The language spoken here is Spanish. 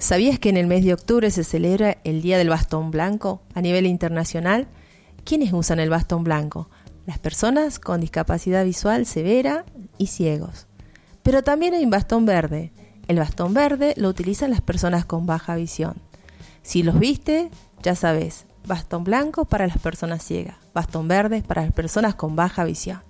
¿Sabías que en el mes de octubre se celebra el Día del Bastón Blanco a nivel internacional? ¿Quiénes usan el bastón blanco? Las personas con discapacidad visual severa y ciegos. Pero también hay un bastón verde. El bastón verde lo utilizan las personas con baja visión. Si los viste, ya sabes, bastón blanco para las personas ciegas, bastón verde para las personas con baja visión.